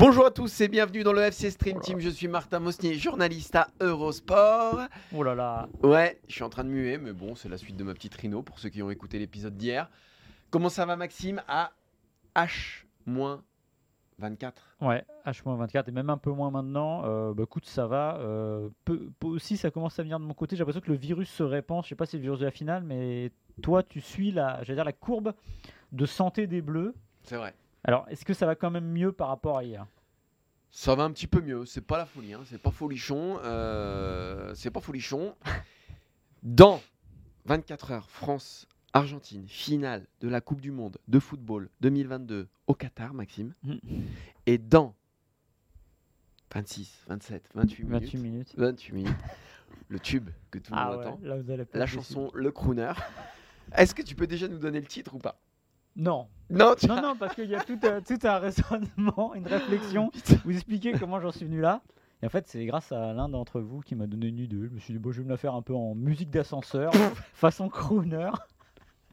Bonjour à tous et bienvenue dans le FC Stream Team. Je suis Martin Mosnier, journaliste à Eurosport. Oh là là. Ouais, je suis en train de muer, mais bon, c'est la suite de ma petite rhino pour ceux qui ont écouté l'épisode d'hier. Comment ça va, Maxime? À H-24 Ouais, H-24 et même un peu moins maintenant. Euh, bah écoute, ça va. Euh, peu, peu aussi, ça commence à venir de mon côté. J'ai l'impression que le virus se répand. Je sais pas si c'est le virus de la finale, mais toi, tu suis la, dire la courbe de santé des Bleus. C'est vrai. Alors, est-ce que ça va quand même mieux par rapport à hier? Ça va un petit peu mieux. C'est pas la folie, hein. c'est pas folichon. euh, c'est pas folichon. Dans 24 heures, France. Argentine, finale de la Coupe du Monde de football 2022 au Qatar, Maxime. Mm. Et dans 26, 27, 28 minutes, 28 minutes. 28 minutes, le tube que tout le Ah monde ouais, attend, là la chanson Le Crooner. Est-ce que tu peux déjà nous donner le titre ou pas? Non, Non, tu non, non, parce qu'il y a tout un, tout un raisonnement, une réflexion. Vous expliquez comment j'en suis venu là. Et en fait, c'est grâce à l'un d'entre vous qui m'a donné une idée. Je me suis dit, bon, je vais me la faire un peu en musique d'ascenseur, façon crooner.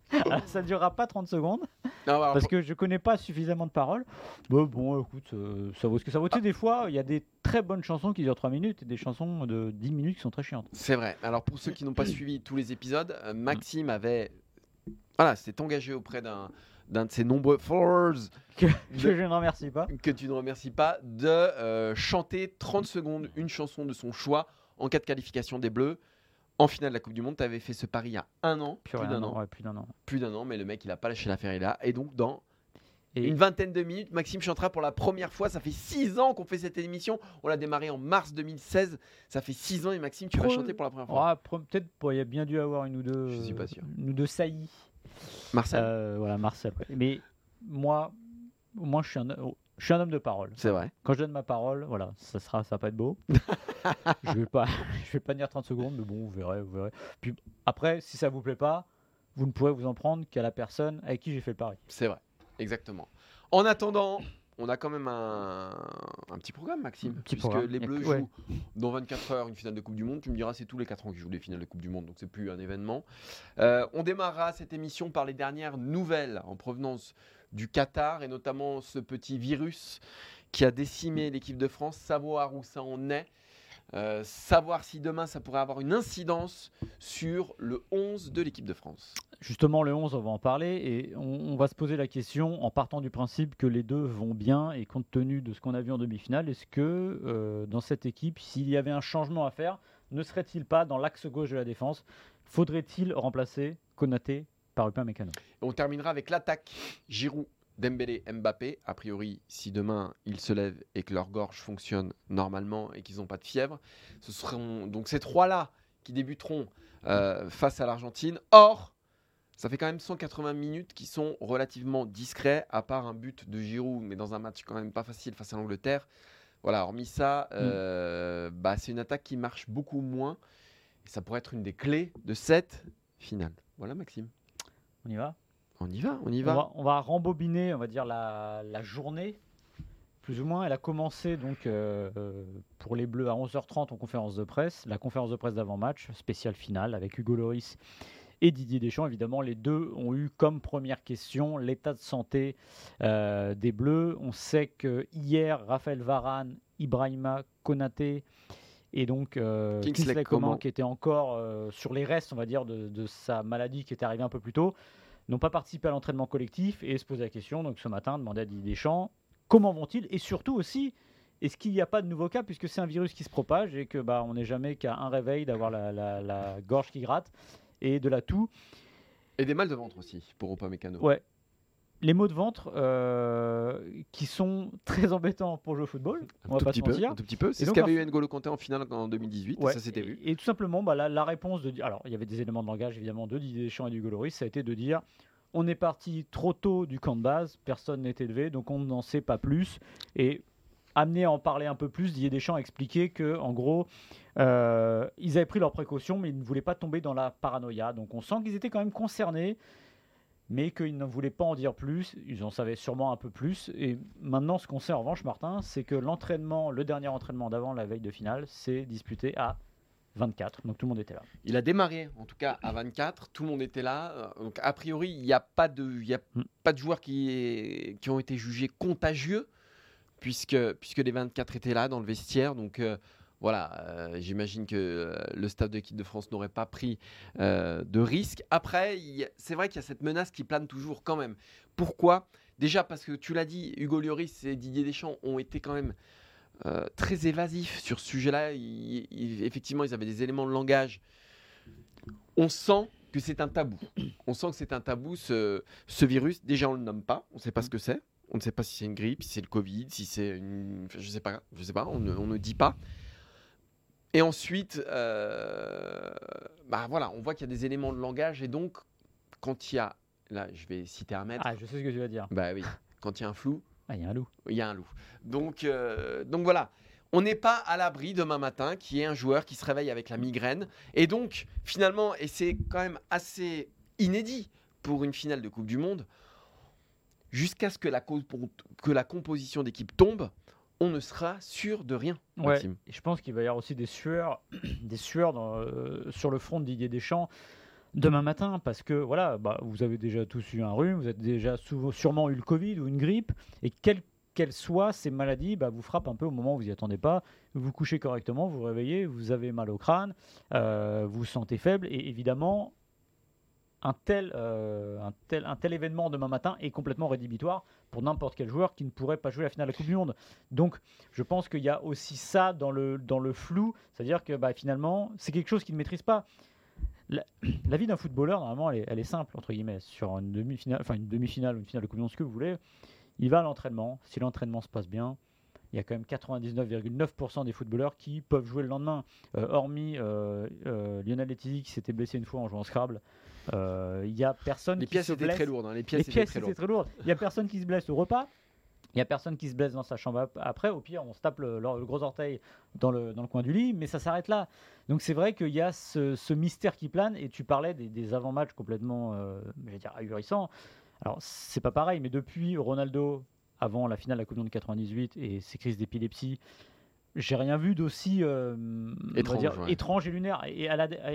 Alors, ça ne durera pas 30 secondes Non, parce que je connais pas suffisamment de paroles. Bon, bon écoute, euh, ça vaut ce que ça vaut. Tu sais, des fois, il y a des très bonnes chansons qui durent 3 minutes et des chansons de 10 minutes qui sont très chiantes. C'est vrai. Alors pour ceux qui n'ont pas suivi tous les épisodes, euh, Maxime avait, voilà, s'est engagé auprès d'un d'un de ses nombreux followers Que, De- que je ne remercie pas. que tu ne remercies pas de euh, chanter 30 secondes une chanson de son choix en cas de qualification des Bleus en finale de la Coupe du Monde. Tu avais fait ce pari il y a un an, Plus d'un an, ouais, plus d'un an. plus d'un an, mais le mec il a pas lâché l'affaire il là. Et donc dans Et une vingtaine de minutes, Maxime chantera pour la première fois. Ça fait 6 ans qu'on fait cette émission. On l'a démarré en mars 2016. Ça fait 6 ans et Maxime, tu vas chanter pour la première fois. Peut-être il y a bien dû avoir une ou deux. Je suis pas sûr. Une ou deux saillies. Marcel, Euh, voilà, Marcel. ouais. Mais moi, moi je, suis un, oh, je suis un homme de parole. c'est vrai. Quand je donne ma parole, voilà, ça sera, ça va pas être beau. je vais pas, je vais pas tenir 30 secondes, mais bon, vous verrez, vous verrez. Puis après, si ça vous plaît pas, vous ne pourrez vous en prendre qu'à la personne avec qui j'ai fait le pari. C'est vrai, exactement. En attendant, on a quand même un, un petit programme, Maxime. Petit puisque programme. les Bleus jouent dans 24 heures une finale de Coupe du Monde. Tu me diras, c'est tous les 4 ans qu'ils jouent des finales de Coupe du Monde, donc c'est plus un événement. Euh, on démarrera cette émission par les dernières nouvelles en provenance du Qatar et notamment ce petit virus qui a décimé l'équipe de France, savoir où ça en est. euh, savoir si demain ça pourrait avoir une incidence sur le 11 de l'équipe de France. Justement, le 11, on va en parler et on, on va se poser la question en partant du principe que les deux vont bien et compte tenu de ce qu'on a vu en demi-finale, est-ce que euh, dans cette équipe, s'il y avait un changement à faire, ne serait-il pas dans l'axe gauche de la défense Faudrait-il remplacer Konaté par Upamecano? On terminera avec l'attaque Giroud, Dembélé, Mbappé. A priori, si demain ils se lèvent et que leur gorge fonctionne normalement et qu'ils n'ont pas de fièvre, ce seront donc ces trois-là qui débuteront euh, face à l'Argentine. Or, ça fait quand même 180 minutes qui sont relativement discrets, à part un but de Giroud, mais dans un match quand même pas facile face à l'Angleterre. Voilà, hormis ça, euh, bah, c'est une attaque qui marche beaucoup moins. Et ça pourrait être une des clés de cette finale. Voilà, Maxime. On y va? On y va, on y on va. on va rembobiner, on va dire, la, la journée, plus ou moins. Elle a commencé donc euh, euh, pour les Bleus à 11h30 en conférence de presse. La conférence de presse d'avant-match, spéciale finale, avec Hugo Loris et Didier Deschamps. Évidemment, les deux ont eu comme première question l'état de santé euh, des Bleus. On sait que hier, Raphaël Varane, Ibrahima Konaté et donc euh, Kingsley Kingsley Coman, Coman. qui était encore euh, sur les restes, on va dire, de, de sa maladie qui était arrivée un peu plus tôt, n'ont pas participé à l'entraînement collectif et se posaient la question, donc ce matin, demander à Didier Deschamps comment vont-ils? Et surtout aussi est-ce qu'il n'y a pas de nouveaux cas puisque c'est un virus qui se propage et que bah, on n'est jamais qu'à un réveil d'avoir la, la- la gorge qui gratte et de la toux? Et des mal de ventre aussi pour Upamecano. Ouais. Les maux de ventre euh, qui sont très embêtants pour jouer au football. On Un va tout, pas petit se peu, mentir. un tout petit peu. C'est ce qu'avait eu N'Golo Kanté en finale en 2018. Ouais, et ça s'était vu. Et, tout simplement, bah, la, la réponse de. Alors, il y avait des éléments de langage, évidemment, de Didier Deschamps et du Goloris. Ça a été de dire on est parti trop tôt du camp de base, personne n'est élevé, donc on n'en sait pas plus. Et amené à en parler un peu plus, Didier Deschamps a expliqué que, en gros, euh, ils avaient pris leurs précautions, mais ils ne voulaient pas tomber dans la paranoïa. Donc, on sent qu'ils étaient quand même concernés. Mais qu'ils ne voulaient pas en dire plus, ils en savaient sûrement un peu plus. Et maintenant, ce qu'on sait en revanche, Martin, c'est que l'entraînement, le dernier entraînement d'avant la veille de finale, s'est disputé à 24. Donc tout le monde était là. Il a démarré, en tout cas, à 24. Tout le monde était là. Euh, Donc, a priori, il n'y a, pas de, y a Mm. pas de joueurs qui, est- qui ont été jugés contagieux, puisque, puisque les 24 étaient là dans le vestiaire. Donc, euh, voilà, euh, j'imagine que euh, le staff de l'équipe de France n'aurait pas pris euh, de risque. Après, c'est vrai qu'il y a cette menace qui plane toujours quand même. Pourquoi? Déjà parce que tu l'as dit, Hugo Lloris et Didier Deschamps ont été quand même très évasifs sur ce sujet-là. Effectivement, ils avaient des éléments de langage. On sent que c'est un tabou. On sent que c'est un tabou, ce, virus. Déjà, on ne le nomme pas. On ne sait pas ce que c'est. On ne sait pas si c'est une grippe, si c'est le Covid, si c'est une... je sais pas. Sais pas. On ne, on ne dit pas. Et ensuite, euh, bah voilà, on voit qu'il y a des éléments de langage. Et donc, quand il y a... Là, je vais citer un maître. Ah, je sais ce que tu vas dire. Bah oui. Quand il y a un flou, Ah, il y a un loup. il y a un loup. Donc, euh, donc voilà, on n'est pas à l'abri demain matin qu'il y ait un joueur qui se réveille avec la migraine. Et donc, finalement, et c'est quand même assez inédit pour une finale de Coupe du Monde, jusqu'à ce que la, que la composition d'équipe tombe, on ne sera sûr de rien. Ouais. Et je pense qu'il va y avoir aussi des sueurs, des sueurs dans, euh, sur le front de Didier Deschamps demain matin parce que voilà, bah, vous avez déjà tous eu un rhume, vous avez déjà souvent, sûrement eu le Covid ou une grippe et quelles qu'elles soient ces maladies, bah, vous frappent un peu au moment où vous n'y attendez pas. Vous vous couchez correctement, vous vous réveillez, vous avez mal au crâne, euh, vous vous sentez faible et évidemment un tel, euh, un, tel, un tel événement demain matin est complètement rédhibitoire pour n'importe quel joueur qui ne pourrait pas jouer la finale de la Coupe du Monde. Donc je pense qu'il y a aussi ça dans le, dans le flou, c'est-à-dire que bah, finalement, c'est quelque chose qu'il ne maîtrise pas. La, vie d'un footballeur, normalement, elle est, simple, entre guillemets, sur une demi-finale, enfin une demi-finale ou une finale de Coupe du Monde, ce que vous voulez. Il va à l'entraînement, si l'entraînement se passe bien, il y a quand même 99,9% des footballeurs qui peuvent jouer le lendemain, Euh, hormis euh, Lionel Letizzi qui s'était blessé une fois en jouant au Scrabble. Euh, Il y a personne Les qui pièces se étaient très lourdes. hein, Les les pièces étaient très lourdes. très lourdes. Il n'y a personne qui se blesse au repas. Il n'y a personne qui se blesse dans sa chambre ap- après. Au pire, on se tape le, le gros orteil dans le, dans le coin du lit, mais ça s'arrête là. Donc c'est vrai qu'il y a ce, ce mystère qui plane. Et tu parlais des, des avant-matchs complètement, euh, je vais dire, ahurissants. Alors c'est pas pareil, mais depuis Ronaldo, avant la finale de la Coupe du Monde 98 et ses crises d'épilepsie, j'ai rien vu d'aussi euh, Étrange, dire, ouais. étrange et lunaire. Et à la, à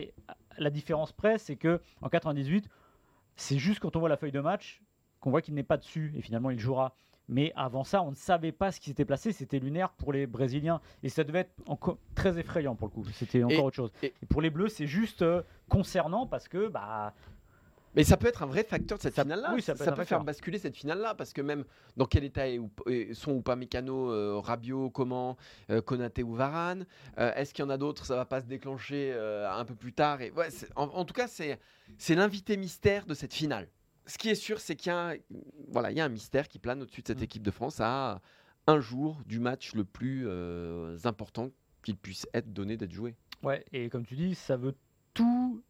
la différence près, c'est que en 98, c'est juste quand on voit la feuille de match qu'on voit qu'il n'est pas dessus et finalement il jouera. Mais avant ça, on ne savait pas ce qui s'était placé. C'était lunaire pour les Brésiliens et ça devait être encore très effrayant pour le coup. C'était encore Et- autre chose. et- Et pour les Bleus, c'est juste euh, concernant parce que bah Mais ça peut être un vrai facteur de cette finale-là. oui, ça peut faire basculer cette finale-là parce que même dans quel état est, ou- est- sont ou pas Mécano, euh, Rabiot, comment, euh, Konaté ou Varane Euh, Est-ce qu'il y en a d'autres Ça va pas se déclencher euh, un peu plus tard. Et ouais, c'est- en, en tout cas, c'est c'est l'invité mystère de cette finale. Ce qui est sûr, c'est qu'il y a un, voilà, il y a un mystère qui plane au-dessus de cette Mm. équipe de France à un jour du match le plus euh, important qu'il puisse être donné d'être joué. Ouais, et comme tu dis, ça veut tout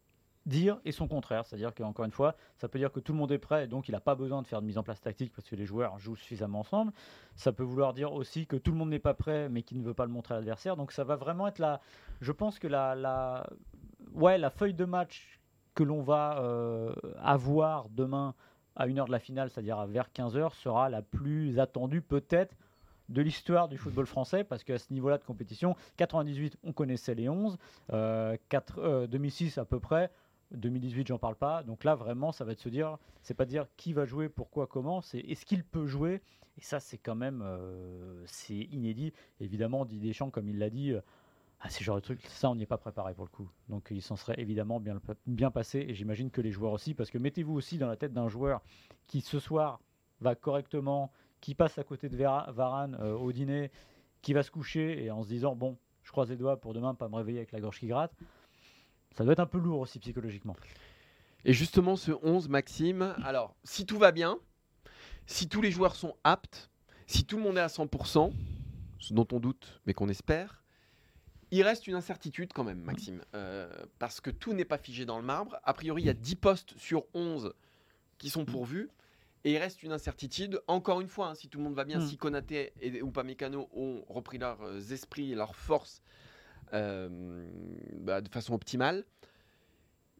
dire et son contraire. C'est-à-dire qu'encore une fois, ça peut dire que tout le monde est prêt et donc il n'a pas besoin de faire de mise en place tactique parce que les joueurs jouent suffisamment ensemble. Ça peut vouloir dire aussi que tout le monde n'est pas prêt mais qui ne veut pas le montrer à l'adversaire. Donc ça va vraiment être la. Je pense que la, ouais, la feuille de match que l'on va euh, avoir demain à une heure de la finale, c'est-à-dire vers 15h, sera la plus attendue peut-être de l'histoire du football français, parce qu'à ce niveau-là de compétition, 98, on connaissait les 11, euh, quatre- euh, 2006 à peu près, 2018, j'en parle pas. Donc là, vraiment, ça va être se dire, c'est pas dire qui va jouer, pourquoi, comment, c'est est-ce qu'il peut jouer? Et ça, c'est quand même, euh, c'est inédit. Évidemment, Didier Deschamps, comme il l'a dit, euh, ah, c'est genre de truc, ça, on n'y est pas préparé pour le coup. Donc il s'en serait évidemment bien, passé, et j'imagine que les joueurs aussi, parce que mettez-vous aussi dans la tête d'un joueur qui ce soir va correctement, qui passe à côté de Vera- Varane euh, au dîner, qui va se coucher et en se disant bon, je croise les doigts pour demain pas me réveiller avec la gorge qui gratte. Ça doit être un peu lourd aussi psychologiquement. Et justement, ce 11, Maxime, alors, si tout va bien, si tous les joueurs sont aptes, si tout le monde est à 100%, ce dont on doute, mais qu'on espère, il reste une incertitude quand même, Maxime, euh, parce que tout n'est pas figé dans le marbre. A priori, il y a 10 postes sur 11 qui sont pourvus. Et il reste une incertitude. Encore une fois, hein, si tout le monde va bien, Mm. si Konaté et Upamecano ont repris leurs esprits et leurs forces bah, de façon optimale,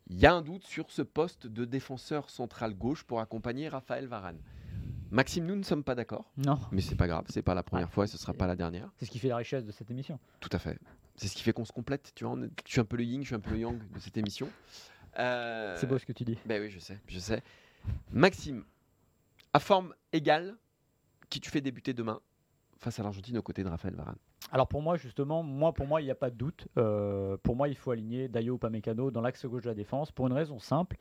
il y a un doute sur ce poste de défenseur central gauche pour accompagner Raphaël Varane. Maxime, nous ne sommes pas d'accord, Non, mais c'est pas grave, c'est pas la première Ouais. fois et ce sera pas la dernière. c'est ce qui fait la richesse de cette émission. Tout à fait. C'est ce qui fait qu'on se complète. Tu vois, je suis un peu le yin, je suis un peu le yang de cette émission. Euh, C'est beau ce que tu dis. Ben oui, je sais, je sais. Maxime, à forme égale, qui tu fais débuter demain face à l'Argentine aux côtés de Raphaël Varane? Alors pour moi, justement, moi, pour moi, il n'y a pas de doute. Euh, pour moi, il faut aligner Dayo Upamecano dans l'axe gauche de la défense pour une raison simple.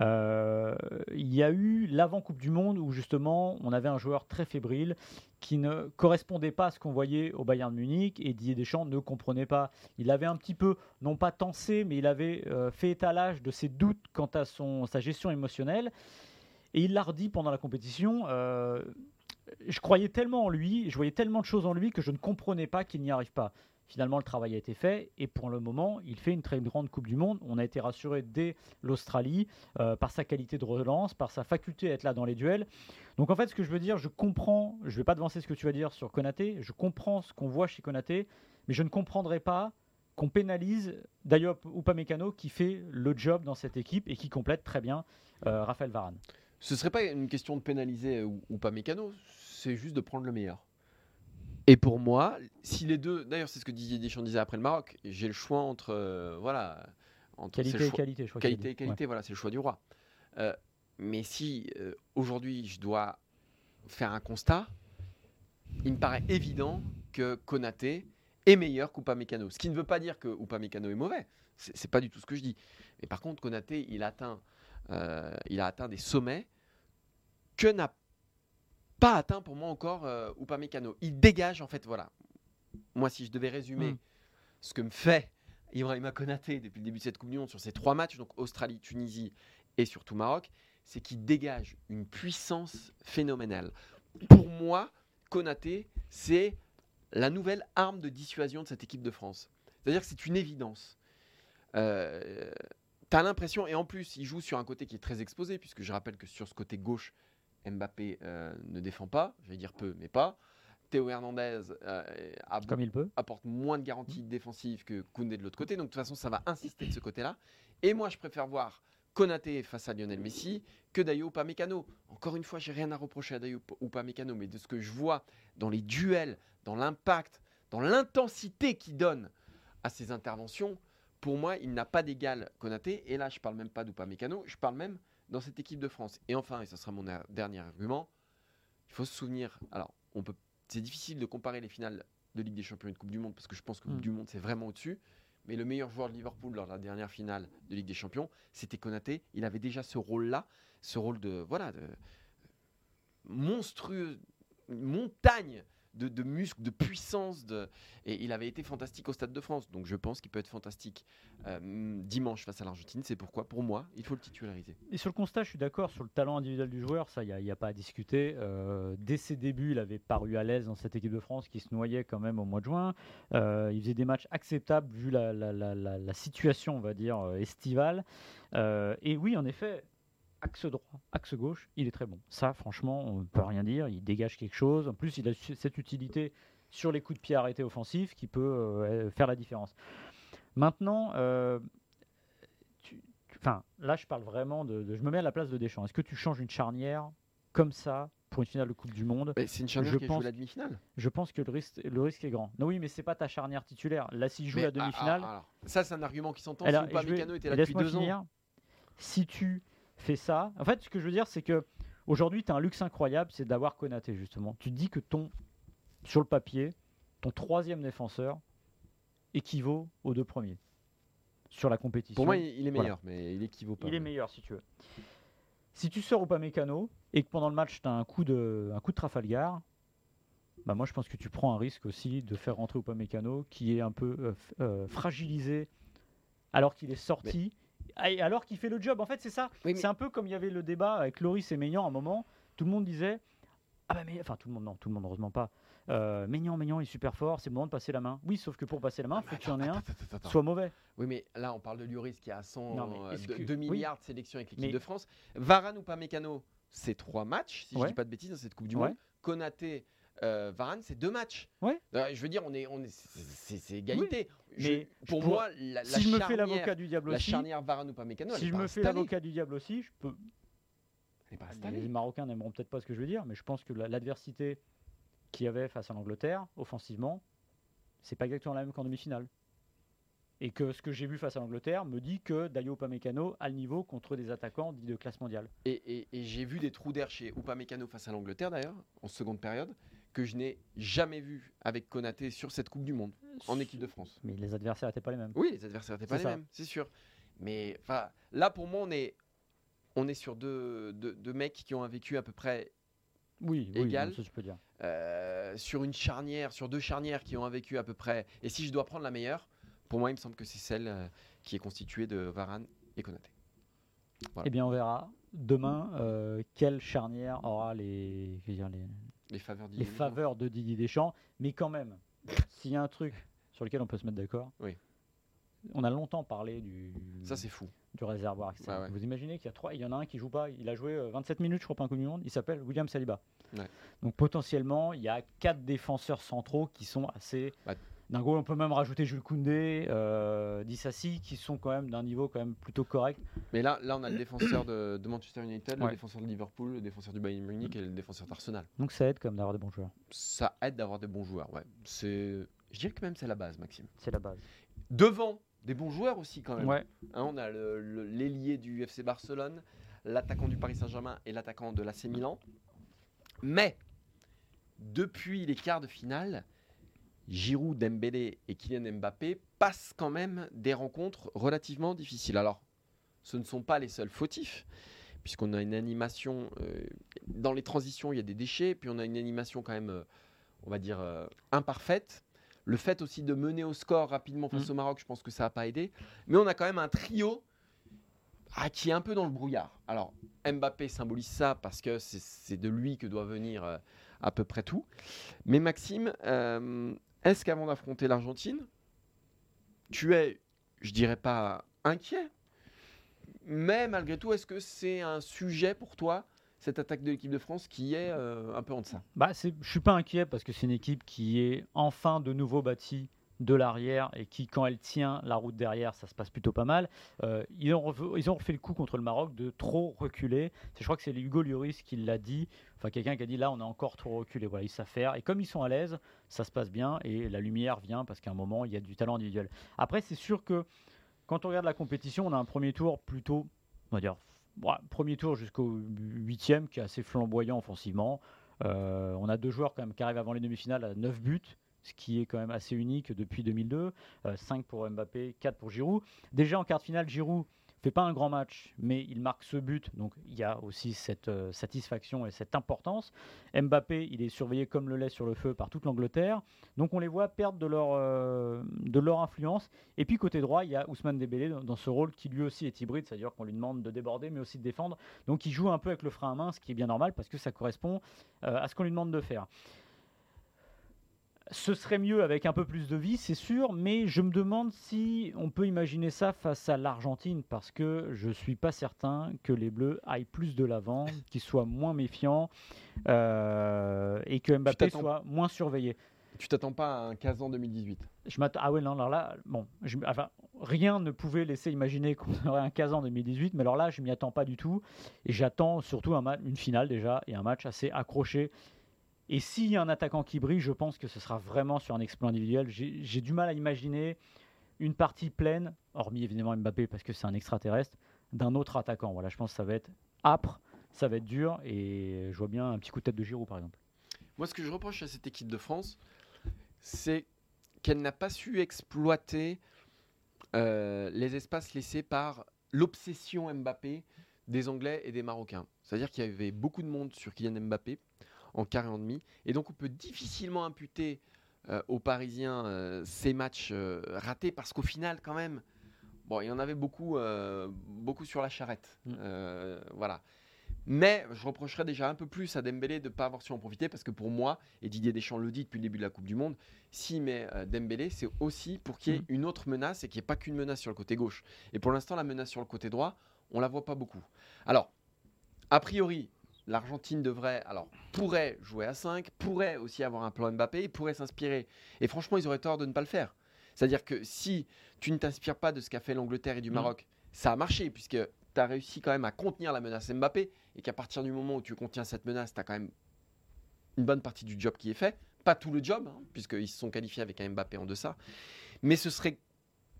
Euh, il y a eu l'avant Coupe du Monde où justement on avait un joueur très fébrile qui ne correspondait pas à ce qu'on voyait au Bayern de Munich et Didier Deschamps ne comprenait pas. Il avait un petit peu, non pas tensé, mais il avait euh, fait étalage de ses doutes quant à son, sa gestion émotionnelle et il l'a redit pendant la compétition. Je croyais tellement en lui, je voyais tellement de choses en lui que je ne comprenais pas qu'il n'y arrive pas. Finalement, le travail a été fait et pour le moment, il fait une très grande Coupe du Monde. On a été rassuré dès l'Australie euh, par sa qualité de relance, par sa faculté à être là dans les duels. Donc en fait, ce que je veux dire, je comprends, je ne vais pas devancer ce que tu vas dire sur Konaté, je comprends ce qu'on voit chez Konaté, mais je ne comprendrai pas qu'on pénalise Dayop Upamecano qui fait le job dans cette équipe et qui complète très bien euh, Raphaël Varane. Ce serait pas une question de pénaliser ou, ou pas Mécano, c'est juste de prendre le meilleur. Et pour moi, si les deux, d'ailleurs c'est ce que Didier Deschamps disait après le Maroc, j'ai le choix entre, euh, voilà, entre Qualité et qualité, je crois. qualité et qualité, voilà, c'est le choix du roi. Euh, mais si euh, aujourd'hui je dois faire un constat, il me paraît évident que Konaté est meilleur qu'Upamecano. Ce qui ne veut pas dire que Upamecano est mauvais. C'est pas du tout ce que je dis. Mais par contre, Konaté, il atteint, il a atteint des sommets que n'a pas atteint pour moi encore euh, Upamecano. Il dégage en fait, voilà. Moi, si je devais résumer Mm. ce que me fait Ibrahima Konaté depuis le début de cette Coupe du Monde sur ces trois matchs, donc Australie, Tunisie et surtout Maroc, c'est qu'il dégage une puissance phénoménale. Pour moi, Konaté, c'est la nouvelle arme de dissuasion de cette équipe de France. C'est-à-dire que c'est une évidence. Euh, tu as l'impression, et en plus, il joue sur un côté qui est très exposé, puisque je rappelle que sur ce côté gauche, Mbappé euh, ne défend pas, je vais dire peu, mais pas. Théo Hernandez euh, a Comme il peut. apporte moins de garanties défensives que Koundé de l'autre côté. Donc de toute façon, ça va insister de ce côté-là. Et moi, je préfère voir Konaté face à Lionel Messi que Dayo Upamecano. Encore une fois, j'ai rien à reprocher à Dayo Upamecano, mais de ce que je vois dans les duels, dans l'impact, dans l'intensité qu'il donne à ses interventions, pour moi, il n'a pas d'égal Konaté. Et là, je parle même pas d'Upamecano, je parle même dans cette équipe de France. Et enfin, et ce sera mon er- dernier argument, il faut se souvenir. Alors, on peut, c'est difficile de comparer les finales de Ligue des Champions et de Coupe du Monde parce que je pense que Coupe Mm. du Monde c'est vraiment au-dessus. Mais le meilleur joueur de Liverpool lors de la dernière finale de Ligue des Champions, c'était Konaté. Il avait déjà ce rôle-là, ce rôle de voilà de monstrueux, une montagne de, muscles, de puissance. Et il avait été fantastique au Stade de France. Donc je pense qu'il peut être fantastique euh, dimanche face à l'Argentine. C'est pourquoi, pour moi, il faut le titulariser. Et sur le constat, je suis d'accord sur le talent individuel du joueur, ça, il n'y a, pas à discuter. Euh, dès ses débuts, il avait paru à l'aise dans cette équipe de France qui se noyait quand même au mois de juin. Euh, il faisait des matchs acceptables vu la, la- situation, on va dire, estivale. Et oui, en effet, axe droit, axe gauche, il est très bon. Ça, franchement, on ne peut rien dire. Il dégage quelque chose. En plus, il a cette utilité sur les coups de pied arrêtés offensifs qui peut euh, faire la différence. Maintenant, euh, tu- là, je parle vraiment de, de- Je me mets à la place de Deschamps. Est-ce que tu changes une charnière comme ça pour une finale de Coupe du Monde? Mais C'est une charnière Je qui pense- la demi-finale. Je pense que le risque, le risque est grand. Non, oui, mais c'est pas ta charnière titulaire. Là, s'il joue Mais, la demi-finale. ah, ah, alors, ça, c'est un argument qui s'entend. Alors, si Upamecano était là depuis laisse-moi deux ans. finir. Si tu fais ça, en fait, ce que je veux dire, c'est que aujourd'hui, tu as un luxe incroyable, c'est d'avoir Konaté justement. Tu te dis que ton, sur le papier, ton troisième défenseur équivaut aux deux premiers sur la compétition. Pour moi, il est Voilà. meilleur, mais il équivaut pas. il est meilleur si tu veux. Si tu sors Upamecano et que pendant le match, tu as un coup de, un coup de Trafalgar, bah moi je pense que tu prends un risque aussi de faire rentrer Upamecano qui est un peu euh, euh, fragilisé alors qu'il est sorti alors qu'il fait le job. En fait, c'est ça. Oui, mais- C'est un peu comme il y avait le débat avec Loris et Maignan à un moment. Tout le monde disait Ah bah mais. Enfin, tout le monde, non, tout le monde, heureusement pas. Euh, Maignan, Maignan est super fort, c'est le moment de passer la main. Oui, sauf que pour passer la main, il faut qu'il y en ait un soit mauvais. Oui, mais là, on parle de Lloris qui a 100, Non, mais euh, est-ce de- que- 2 oui. milliards de sélections avec l'équipe Mais- de France. Varane ou pas Mécano, c'est 3 matchs, si je Ouais. dis pas de bêtises, dans cette Coupe du Ouais. Monde. Konaté, euh, Varane, c'est 2 matchs. Ouais. Euh, je veux dire, on est, on est, c'est- égalité. Je- mais pour moi, la, la si je me fais charnière- l'avocat du diable la aussi, charnière Varane ou pas Mécano, si je me fais l'avocat du diable aussi, je peux. Elle est pas Les. Marocains n'aimeront peut-être pas ce que je veux dire, mais je pense que la- l'adversité qu'il y avait face à l'Angleterre, offensivement, c'est pas exactement la même qu'en demi-finale. Et que ce que j'ai vu face à l'Angleterre me dit que Dayo Upamecano a le niveau contre des attaquants dits de classe mondiale. Et, et- et j'ai vu des trous d'air chez Upamecano face à l'Angleterre d'ailleurs, en seconde période, que je n'ai jamais vu avec Konaté sur cette Coupe du Monde, en équipe de France. Mais les adversaires n'étaient pas les mêmes. Oui, les adversaires n'étaient pas les mêmes, c'est sûr. Mais enfin, là pour moi, on est, on est sur deux, deux- deux mecs qui ont un vécu à peu près Oui, oui, Égal. non, ça je peux dire. euh, sur une charnière, sur deux charnières qui ont un vécu à peu près. Et si je dois prendre la meilleure, pour moi, il me semble que c'est celle euh, qui est constituée de Varane et Konaté. Voilà. Eh bien, on verra demain euh, quelle charnière aura les, je veux dire, les, Les faveurs les de Didier Deschamps. Mais quand même, s'il y a un truc sur lequel on peut se mettre d'accord, Oui. on a longtemps parlé du, Ça, c'est fou. du réservoir. Ouais. Vous imaginez qu'il y a trois, il y en a un qui joue pas, il a joué euh, 27 minutes, je crois, pas un Coupe du Monde, il s'appelle William Saliba. Ouais. Donc potentiellement, il y a quatre défenseurs centraux qui sont assez. Bah. D'un coup, on peut même rajouter Jules Koundé, euh, Dissassi, qui sont quand même d'un niveau quand même plutôt correct. Mais là, là, on a le défenseur de, de Manchester United, le défenseur de Liverpool, le défenseur du Bayern Munich et le défenseur d'Arsenal. Donc ça aide quand même d'avoir des bons joueurs. Ça aide d'avoir des bons joueurs. Ouais. C'est, je dirais que même c'est la base, Maxime. C'est la base. Devant, des bons joueurs aussi quand même. Ouais. Hein, on a l'ailier du FC Barcelone, l'attaquant du Paris Saint-Germain et l'attaquant de l'AC Milan. Mais depuis les quarts de finale, Giroud, Dembélé et Kylian Mbappé passent quand même des rencontres relativement difficiles. Alors, ce ne sont pas les seuls fautifs, puisqu'on a une animation euh, dans les transitions, il y a des déchets, puis on a une animation quand même, euh, on va dire, euh, imparfaite. Le fait aussi de mener au score rapidement face Mm. au Maroc, je pense que ça n'a pas aidé. Mais on a quand même un trio ah, qui est un peu dans le brouillard. Alors, Mbappé symbolise ça parce que c'est- de lui que doit venir à peu près tout. Mais Maxime, euh, est-ce qu'avant d'affronter l'Argentine, tu es, je dirais pas inquiet, mais malgré tout, est-ce que c'est un sujet pour toi, cette attaque de l'équipe de France, qui est euh, un peu en deçà? Bah, je suis pas inquiet parce que c'est une équipe qui est enfin de nouveau bâtie de l'arrière et qui, quand elle tient la route derrière, ça se passe plutôt pas mal. Euh, ils, ont refait, ils ont refait le coup contre le Maroc de trop reculer. Je crois que c'est Hugo Lloris qui l'a dit. Enfin, quelqu'un qui a dit là, on a encore trop reculé. Voilà, ils savent faire. Et comme ils sont à l'aise, ça se passe bien et la lumière vient parce qu'à un moment, il y a du talent individuel. Après, c'est sûr que quand on regarde la compétition, on a un premier tour plutôt, on va dire, premier tour jusqu'au huitième qui est assez flamboyant offensivement. Euh, on a deux joueurs quand même qui arrivent avant les demi-finales à 9 buts, qui est quand même assez unique depuis 2002. 5 pour Mbappé, 4 pour Giroud. Déjà en quart de finale, Giroud fait pas un grand match, mais il marque ce but, donc il y a aussi cette euh, satisfaction et cette importance. Mbappé, il est surveillé comme le lait sur le feu par toute l'Angleterre, donc on les voit perdre de leur, euh, influence. Et puis côté droit, il y a Ousmane Dembélé dans, ce rôle qui lui aussi est hybride, c'est-à-dire qu'on lui demande de déborder, mais aussi de défendre. Donc il joue un peu avec le frein à main, ce qui est bien normal parce que ça correspond euh, à ce qu'on lui demande de faire. Ce serait mieux avec un peu plus de vie, c'est sûr, mais je me demande si on peut imaginer ça face à l'Argentine, parce que je suis pas certain que les Bleus aillent plus de l'avant, qu'ils soient moins méfiants euh, et que Mbappé soit moins surveillé. Tu t'attends pas à un Kazan 2018 Je m'attends. Ah ouais, non, alors là, bon, je- enfin, rien ne pouvait laisser imaginer qu'on aurait un Kazan 2018, mais alors là, je m'y attends pas du tout. Et j'attends surtout un ma- une finale déjà et un match assez accroché. Et s'il y a un attaquant qui brille, je pense que ce sera vraiment sur un exploit individuel. J'ai du mal à imaginer une partie pleine, hormis évidemment Mbappé parce que c'est un extraterrestre, d'un autre attaquant. Voilà, je pense que ça va être âpre, ça va être dur, et je vois bien un petit coup de tête de Giroud par exemple. Moi, ce que je reproche à cette équipe de France, c'est qu'elle n'a pas su exploiter euh, les espaces laissés par l'obsession Mbappé des Anglais et des Marocains. C'est-à-dire qu'il y avait beaucoup de monde sur Kylian Mbappé en quart et en demi, et donc on peut difficilement imputer euh, aux Parisiens euh, ces matchs euh, ratés, parce qu'au final, quand même, bon, il y en avait beaucoup, beaucoup sur la charrette. Mm. Voilà. Mais je reprocherais déjà un peu plus à Dembélé de ne pas avoir su en profiter parce que pour moi, et Didier Deschamps le dit depuis le début de la Coupe du Monde, s'il met Dembélé, c'est aussi pour qu'il y ait Mm. une autre menace et qu'il n'y ait pas qu'une menace sur le côté gauche. Et pour l'instant, la menace sur le côté droit, on la voit pas beaucoup. Alors, a priori, l'Argentine devrait, alors pourrait jouer à 5, pourrait aussi avoir un plan Mbappé, pourrait s'inspirer. Et franchement, ils auraient tort de ne pas le faire. C'est-à-dire que si tu ne t'inspires pas de ce qu'a fait l'Angleterre et du Mm. Maroc, ça a marché puisque tu as réussi quand même à contenir la menace Mbappé et qu'à partir du moment où tu contiens cette menace, tu as quand même une bonne partie du job qui est fait. Pas tout le job, hein, puisqu'ils se sont qualifiés avec un Mbappé en deçà. Mais ce serait,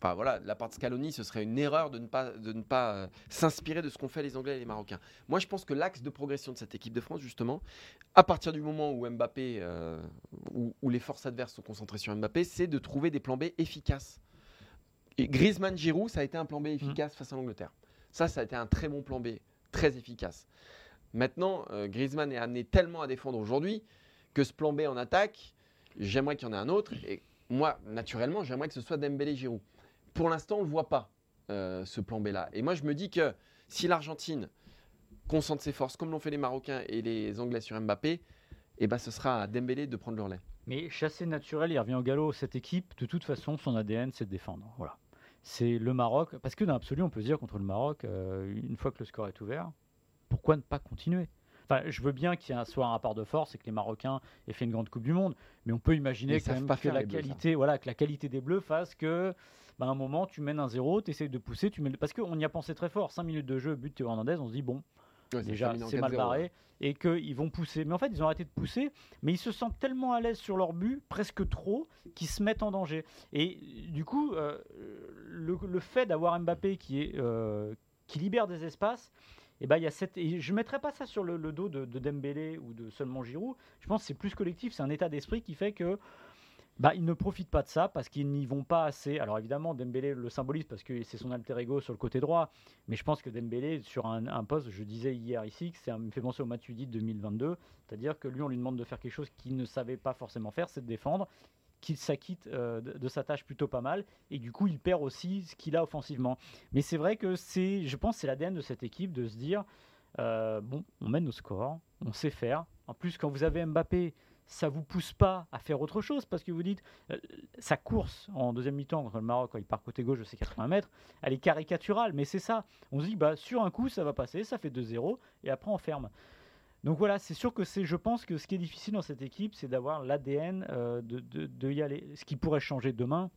enfin voilà, de la part de Scaloni, ce serait une erreur de ne pas, de ne pas euh, s'inspirer de ce qu'ont fait les Anglais et les Marocains. Moi, je pense que l'axe de progression de cette équipe de France, justement, à partir du moment où Mbappé, euh, où, où les forces adverses sont concentrées sur Mbappé, c'est de trouver des plans B efficaces. Et Griezmann, Giroud, ça a été un plan B efficace face à l'Angleterre. Ça, ça a été un très bon plan B, très efficace. Maintenant, euh, Griezmann est amené tellement à défendre aujourd'hui que ce plan B en attaque, j'aimerais qu'il y en ait un autre. Et moi, naturellement, j'aimerais que ce soit Dembélé Giroud. Pour l'instant, on ne le voit pas, euh, ce plan B-là. Et moi, je me dis que si l'Argentine concentre ses forces, comme l'ont fait les Marocains et les Anglais sur Mbappé, eh ben, ce sera à Dembélé de prendre le relais. Mais chassé naturel, il revient au galop. Cette équipe, de toute façon, son ADN, c'est de défendre. Voilà. C'est le Maroc. Parce que dans l'absolu, on peut se dire contre le Maroc, euh, une fois que le score est ouvert, pourquoi ne pas continuer? Enfin, je veux bien qu'il y ait un, soit un rapport de force et que les Marocains aient fait une grande Coupe du Monde, mais on peut imaginer quand même que la Bleus, qualité, voilà, que la qualité des Bleus fasse que, bah, à un moment, tu mènes un zéro, tu essayes de pousser, tu mets, parce qu'on y a pensé très fort. 5 minutes de jeu, but Théo Hernandez, on se dit bon, Ouais, déjà c'est mal 4-0, barré et qu'ils vont pousser. Mais en fait, ils ont arrêté de pousser, mais ils se sentent tellement à l'aise sur leur but, presque trop, qu'ils se mettent en danger. Et du coup, euh, le, le fait d'avoir Mbappé qui, est, euh, qui libère des espaces, et ben, y a cette, et je ne mettrai pas ça sur le, le dos de, de Dembélé ou de seulement Giroud. Je pense que c'est plus collectif, c'est un état d'esprit qui fait que bah, ils ne profitent pas de ça parce qu'ils n'y vont pas assez. Alors évidemment, Dembélé le symbolise parce que c'est son alter ego sur le côté droit. Mais je pense que Dembélé, sur un, un poste, je disais hier ici, que ça me fait penser au Matuidi de 2022. C'est-à-dire que lui, on lui demande de faire quelque chose qu'il ne savait pas forcément faire, c'est de défendre, qu'il s'acquitte euh, de, sa tâche plutôt pas mal. Et du coup, il perd aussi ce qu'il a offensivement. Mais c'est vrai que c'est, je pense, c'est l'ADN de cette équipe de se dire, euh, bon, on mène nos scores, on sait faire. En plus, quand vous avez Mbappé, ça vous pousse pas à faire autre chose parce que vous dites euh, sa course en deuxième mi-temps contre le Maroc quand il part côté gauche de ses 80 mètres, elle est caricaturale, mais c'est ça. On se dit bah sur un coup ça va passer, ça fait 2-0 et après on ferme. Donc voilà, c'est sûr que c'est, je pense que ce qui est difficile dans cette équipe, c'est d'avoir l'ADN euh, de, de, de y aller. Ce qui pourrait changer demain,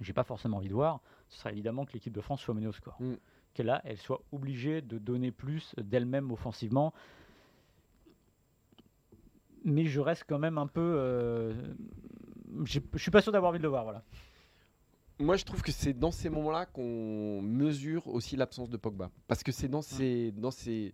j'ai pas forcément envie de voir, ce serait évidemment que l'équipe de France soit menée au score. Mm. Qu'elle elle soit obligée de donner plus d'elle-même offensivement. Mais je reste quand même un peu. euh, je suis pas sûr d'avoir envie de le voir. Voilà. Moi, je trouve que c'est dans ces moments-là qu'on mesure aussi l'absence de Pogba. Parce que c'est dans ces, dans ces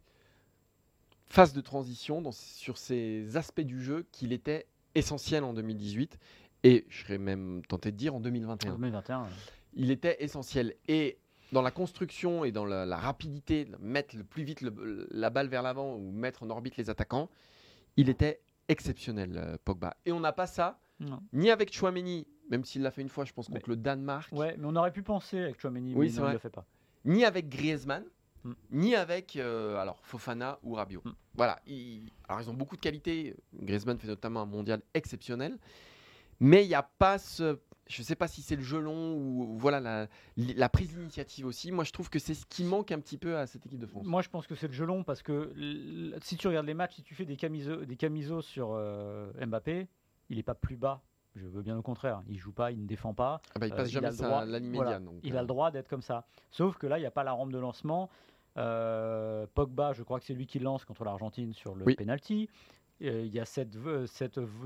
phases de transition, dans, sur ces aspects du jeu qu'il était essentiel en 2018. Et je serais même tenté de dire en 2021. 2021. euh, Il était essentiel. Et dans la construction et dans la, la rapidité, mettre le plus vite le- la balle vers l'avant ou mettre en orbite les attaquants, il était exceptionnel, euh, Pogba. Et on n'a pas ça, non. ni avec Chouameni, même s'il l'a fait une fois, je pense, Mais- contre le Danemark, Ouais, mais on aurait pu penser avec Chouameni, Oui, mais c'est non, vrai. il le fait pas. ni avec Griezmann, Mm. ni avec euh, alors Fofana ou Rabiot. Mm. Voilà. ils- alors ils ont beaucoup de qualités. Griezmann fait notamment un mondial exceptionnel, mais il n'y a pas ce. Je ne sais pas si c'est le jeu long ou voilà la, la prise d'initiative aussi. Moi, je trouve que c'est ce qui manque un petit peu à cette équipe de France. Moi, je pense que c'est le jeu long parce que si tu regardes les matchs, si tu fais des camisos, des camisos sur euh, Mbappé, il n'est pas plus bas. Je veux bien au contraire. Il joue pas, il ne défend pas. Ah bah, il Euh, passe il jamais a le sa- droit- la ligne voilà, médiane. donc, Il euh, a le droit d'être comme ça. Sauf que là, il n'y a pas la rampe de lancement. Euh, Pogba, je crois que c'est lui qui lance contre l'Argentine sur le Oui. penalty. Euh, Il y a cette,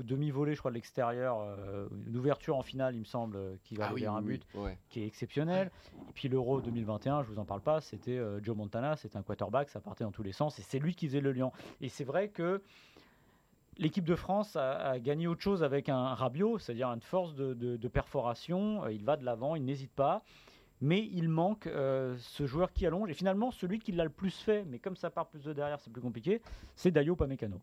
demi-volée, je crois, de l'extérieur, euh, une ouverture en finale, il me semble, euh, qui va Ah oui, un but oui, ouais. qui est exceptionnel. Et puis l'Euro 2021, je vous en parle pas, c'était Joe Montana, c'était un quarterback, ça partait dans tous les sens, et c'est lui qui faisait le lien. Et c'est vrai que l'équipe de France a, a gagné autre chose avec un Rabiot, c'est-à-dire une force de, de- de perforation. Il va de l'avant, il n'hésite pas. Mais il manque euh, ce joueur qui allonge. Et finalement, celui qui l'a le plus fait, mais comme ça part plus de derrière, c'est plus compliqué, c'est Dayo Pamecano.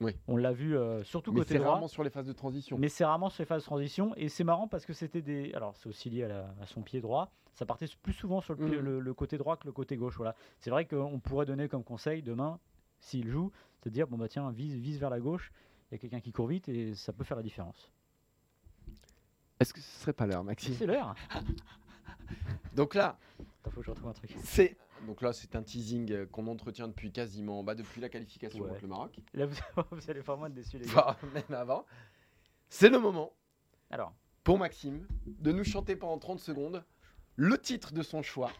Oui. On l'a vu euh, surtout Mais côté c'est droit. rarement sur les phases de transition. Mais c'est rarement sur les phases de transition. Et c'est marrant parce que c'était des. Alors, c'est aussi lié à, la- à son pied droit. Ça partait plus souvent sur le, le- le côté droit que le côté gauche. Voilà. C'est vrai qu'on pourrait donner comme conseil demain, s'il joue, c'est de dire bon, bah tiens, vise, vise vers la gauche. Il y a quelqu'un qui court vite et ça peut faire la différence. Est-ce que ce serait pas l'heure, Maxime? C'est l'heure. Donc là, Attends, faut que je retrouve un truc. c'est donc là c'est un teasing qu'on entretient depuis quasiment bah, depuis la qualification Ouais. contre le Maroc, Là, vous, vous allez vraiment être déçus, les gars. Enfin, même avant. C'est le moment Alors, pour Maxime de nous chanter pendant 30 secondes le titre de son choix.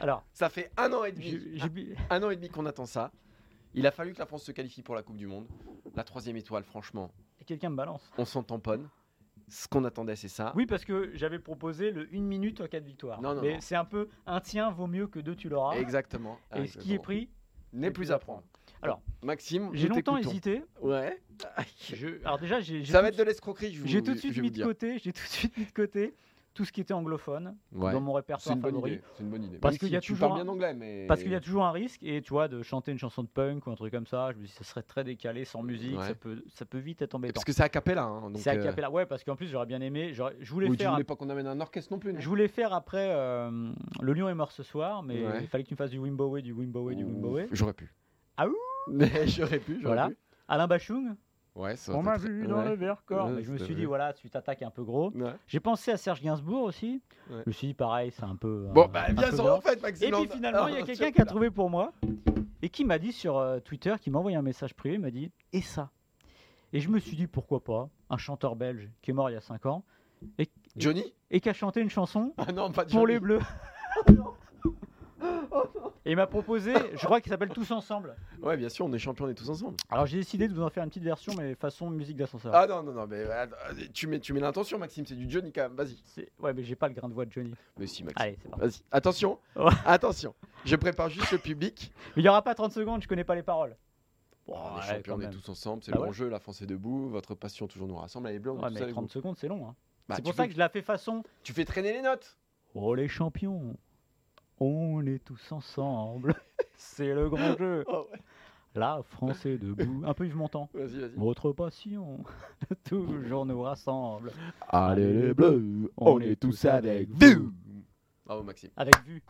alors Ça fait un an et demi, un an et demi qu'on attend ça. Il a fallu que la France se qualifie pour la Coupe du Monde. La troisième étoile, franchement, quelqu'un me balance. on s'en tamponne. Ce qu'on attendait, c'est ça. Oui, parce que j'avais proposé le 1 minute en cas de victoire. Non, non, Mais c'est un peu un tien vaut mieux que deux, tu l'auras. Exactement. Et ce qui est pris, n'est plus à prendre. Alors, Maxime, j'ai longtemps hésité. Ouais. Je- Alors déjà, j'ai Ça va être de l'escroquerie, je vous J'ai tout de suite mis de côté, j'ai tout de suite mis de côté tout ce qui était anglophone Ouais. dans mon répertoire une favori. C'est une bonne idée. Parce qu'il si y a tu toujours un- bien anglais, mais Parce qu'il y a toujours un risque, et tu vois, de chanter une chanson de punk ou un truc comme ça, je me dis ça serait très décalé, sans musique, Ouais. ça, peut, ça peut vite être embêtant. parce que c'est a cappella. Hein, C'est à euh, cappella, ouais, parce qu'en plus j'aurais bien aimé, je voulais Oui, tu faire, voulais pas qu'on amène un orchestre non plus. non je voulais faire après euh, Le Lion est mort ce soir, mais Ouais. il fallait que tu me fasses du Wimbowe, du Wimbowe, du Ouh, Wimbowe. J'aurais pu. Ah ouh Mais j'aurais pu. j'aurais Voilà. pu. Alain Bachung, Ouais, ça on m'a très- vu dans ouais. le Vercors, Ouais, mais je me suis vrai. dit voilà, tu t'attaques un peu gros. Ouais. J'ai pensé à Serge Gainsbourg aussi, Ouais. je me suis dit pareil, c'est un peu. Bon, un- bah, un bien gore. en fait, Maxime. Et puis on- finalement, il y a quelqu'un qui a trouvé pour moi et qui m'a dit sur euh, Twitter, qui m'a envoyé un message privé, il m'a dit Et ça? Et je me suis dit pourquoi pas, un chanteur belge qui est mort il y a 5 ans et, Johnny? et qui a chanté une chanson Ah non, pas pour les Bleus. Et il m'a proposé, je crois qu'il s'appelle Tous Ensemble. Ouais, bien sûr, on est champions, on est tous ensemble. Alors j'ai décidé de vous en faire une petite version, mais façon musique d'ascenseur. Ah non, non, non, mais euh, tu mets, tu mets l'intention, Maxime, c'est du Johnny quand même. Vas-y. C'est- Ouais, mais j'ai pas le grain de voix de Johnny. Mais si, Maxime. Allez, c'est parti. Vas-y, attention, Ouais. attention. Je prépare juste le public. Mais il y aura pas 30 secondes, je connais pas les paroles. Oh, on est champions, on est tous ensemble, c'est Bah le ouais. grand jeu, la France est debout, votre passion toujours nous rassemble, allez bleus, on est tous mais avec 30 vous. secondes, c'est long. hein. Bah, c'est pour ça fais- que je la fais façon Tu fais traîner les notes. Oh les champions, on est tous ensemble. C'est le grand jeu. Oh, ouais. La France est debout. Un peu Yves Montand. Vas-y, vas-y. Votre passion, toujours nous rassemble. Allez les bleus, on est tous avec vous. Bravo, Maxime. Avec vue.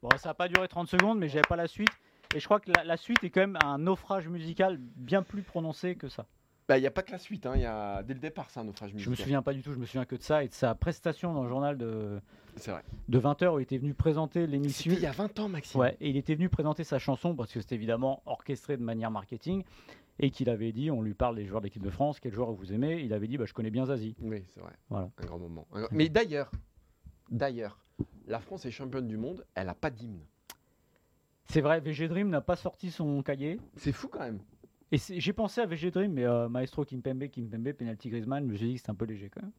Bon, ça n'a pas duré 30 secondes, mais j'avais pas la suite. Et je crois que la, la suite est quand même un naufrage musical bien plus prononcé que ça. Bah, il n'y a pas que la suite, hein. il y a dès le départ, c'est un naufrage Je me musical. souviens pas du tout, je me souviens que de ça et de sa prestation dans le journal de, vrai. de 20h où il était venu présenter l'émission. il y a 20 ans, Maxime. Ouais, et il était venu présenter sa chanson parce que c'était évidemment orchestré de manière marketing et qu'il avait dit, on lui parle des joueurs de l'équipe de France, quel joueur vous aimez Il avait dit, bah, je connais bien Zazie. Oui, c'est vrai. Voilà. Un grand moment. Un grand- Mais d'ailleurs, d'ailleurs, la France est championne du monde, elle a pas d'hymne. C'est vrai, VG Dream n'a pas sorti son cahier. C'est fou quand même. Et c'est- j'ai pensé à VG Dream, mais euh, Maestro Kimpembe, Kimpembe, penalty Griezmann, je me suis dit que c'était un peu léger quand même.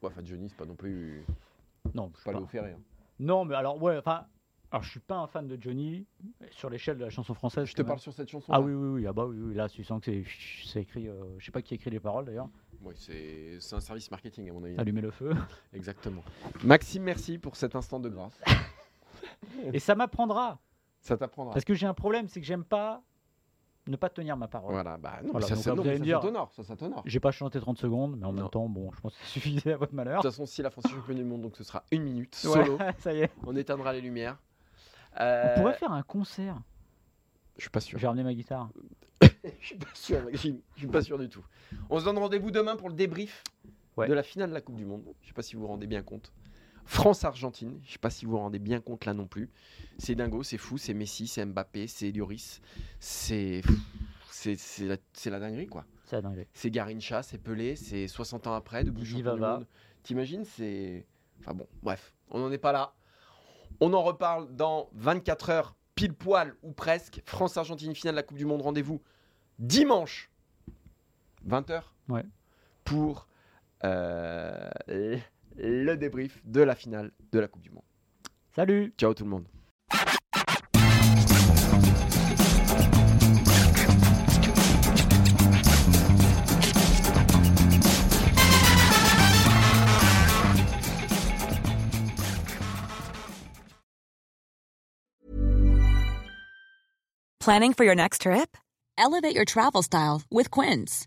Ouais, enfin, Johnny, c'est pas non plus. Non, je Pas pas. Ferré. hein. non, mais alors, ouais, enfin, alors je suis pas un fan de Johnny sur l'échelle de la chanson française. Je te parle sur cette chanson. Ah oui, oui, oui, ah bah oui, oui, là, tu sens que c'est- c'est écrit, euh, je sais pas qui a écrit les paroles d'ailleurs. Oui, c'est c'est un service marketing à mon avis. Allumer le feu. Exactement. Maxime, merci pour cet instant de grâce. Et ça m'apprendra. Ça t'apprendra. Parce que j'ai un problème, c'est que j'aime pas ne pas tenir ma parole. Voilà, bah non, Voilà, ça, ça, non, dire- ça ça, t'honore. De J'ai pas chanté 30 secondes, mais en Non. même temps, bon, je pense que ça suffisait à votre malheur. toute façon, si la France est championne du monde, donc ce sera une minute Ouais, solo. ça y est. On éteindra les lumières. On Euh, pourrait faire un concert. Je suis pas sûr. J'ai ramené ma guitare. Je suis pas sûr, Maxime. Je suis pas sûr du tout. On se donne rendez-vous demain pour le débrief Ouais. de la finale de la Coupe du Monde. Je sais pas si vous vous rendez bien compte. France-Argentine. Je sais pas si vous vous rendez bien compte là non plus. C'est dingo, c'est fou, c'est Messi, c'est Mbappé, c'est Lloris. C'est c'est c'est la, la dinguerie quoi. C'est la dinguerie. C'est Garincha, c'est Pelé, c'est 60 ans après de du Vava. monde. T'imagines, c'est enfin bon, bref, on n'en est pas là. On en reparle dans 24 heures pile poil ou presque. France-Argentine finale de la Coupe du Monde. Rendez-vous dimanche 20h Ouais. pour euh, le débrief de la finale de la Coupe du Monde. Salut Ciao tout le monde. Planning for your next trip? Elevate your travel style with Quince.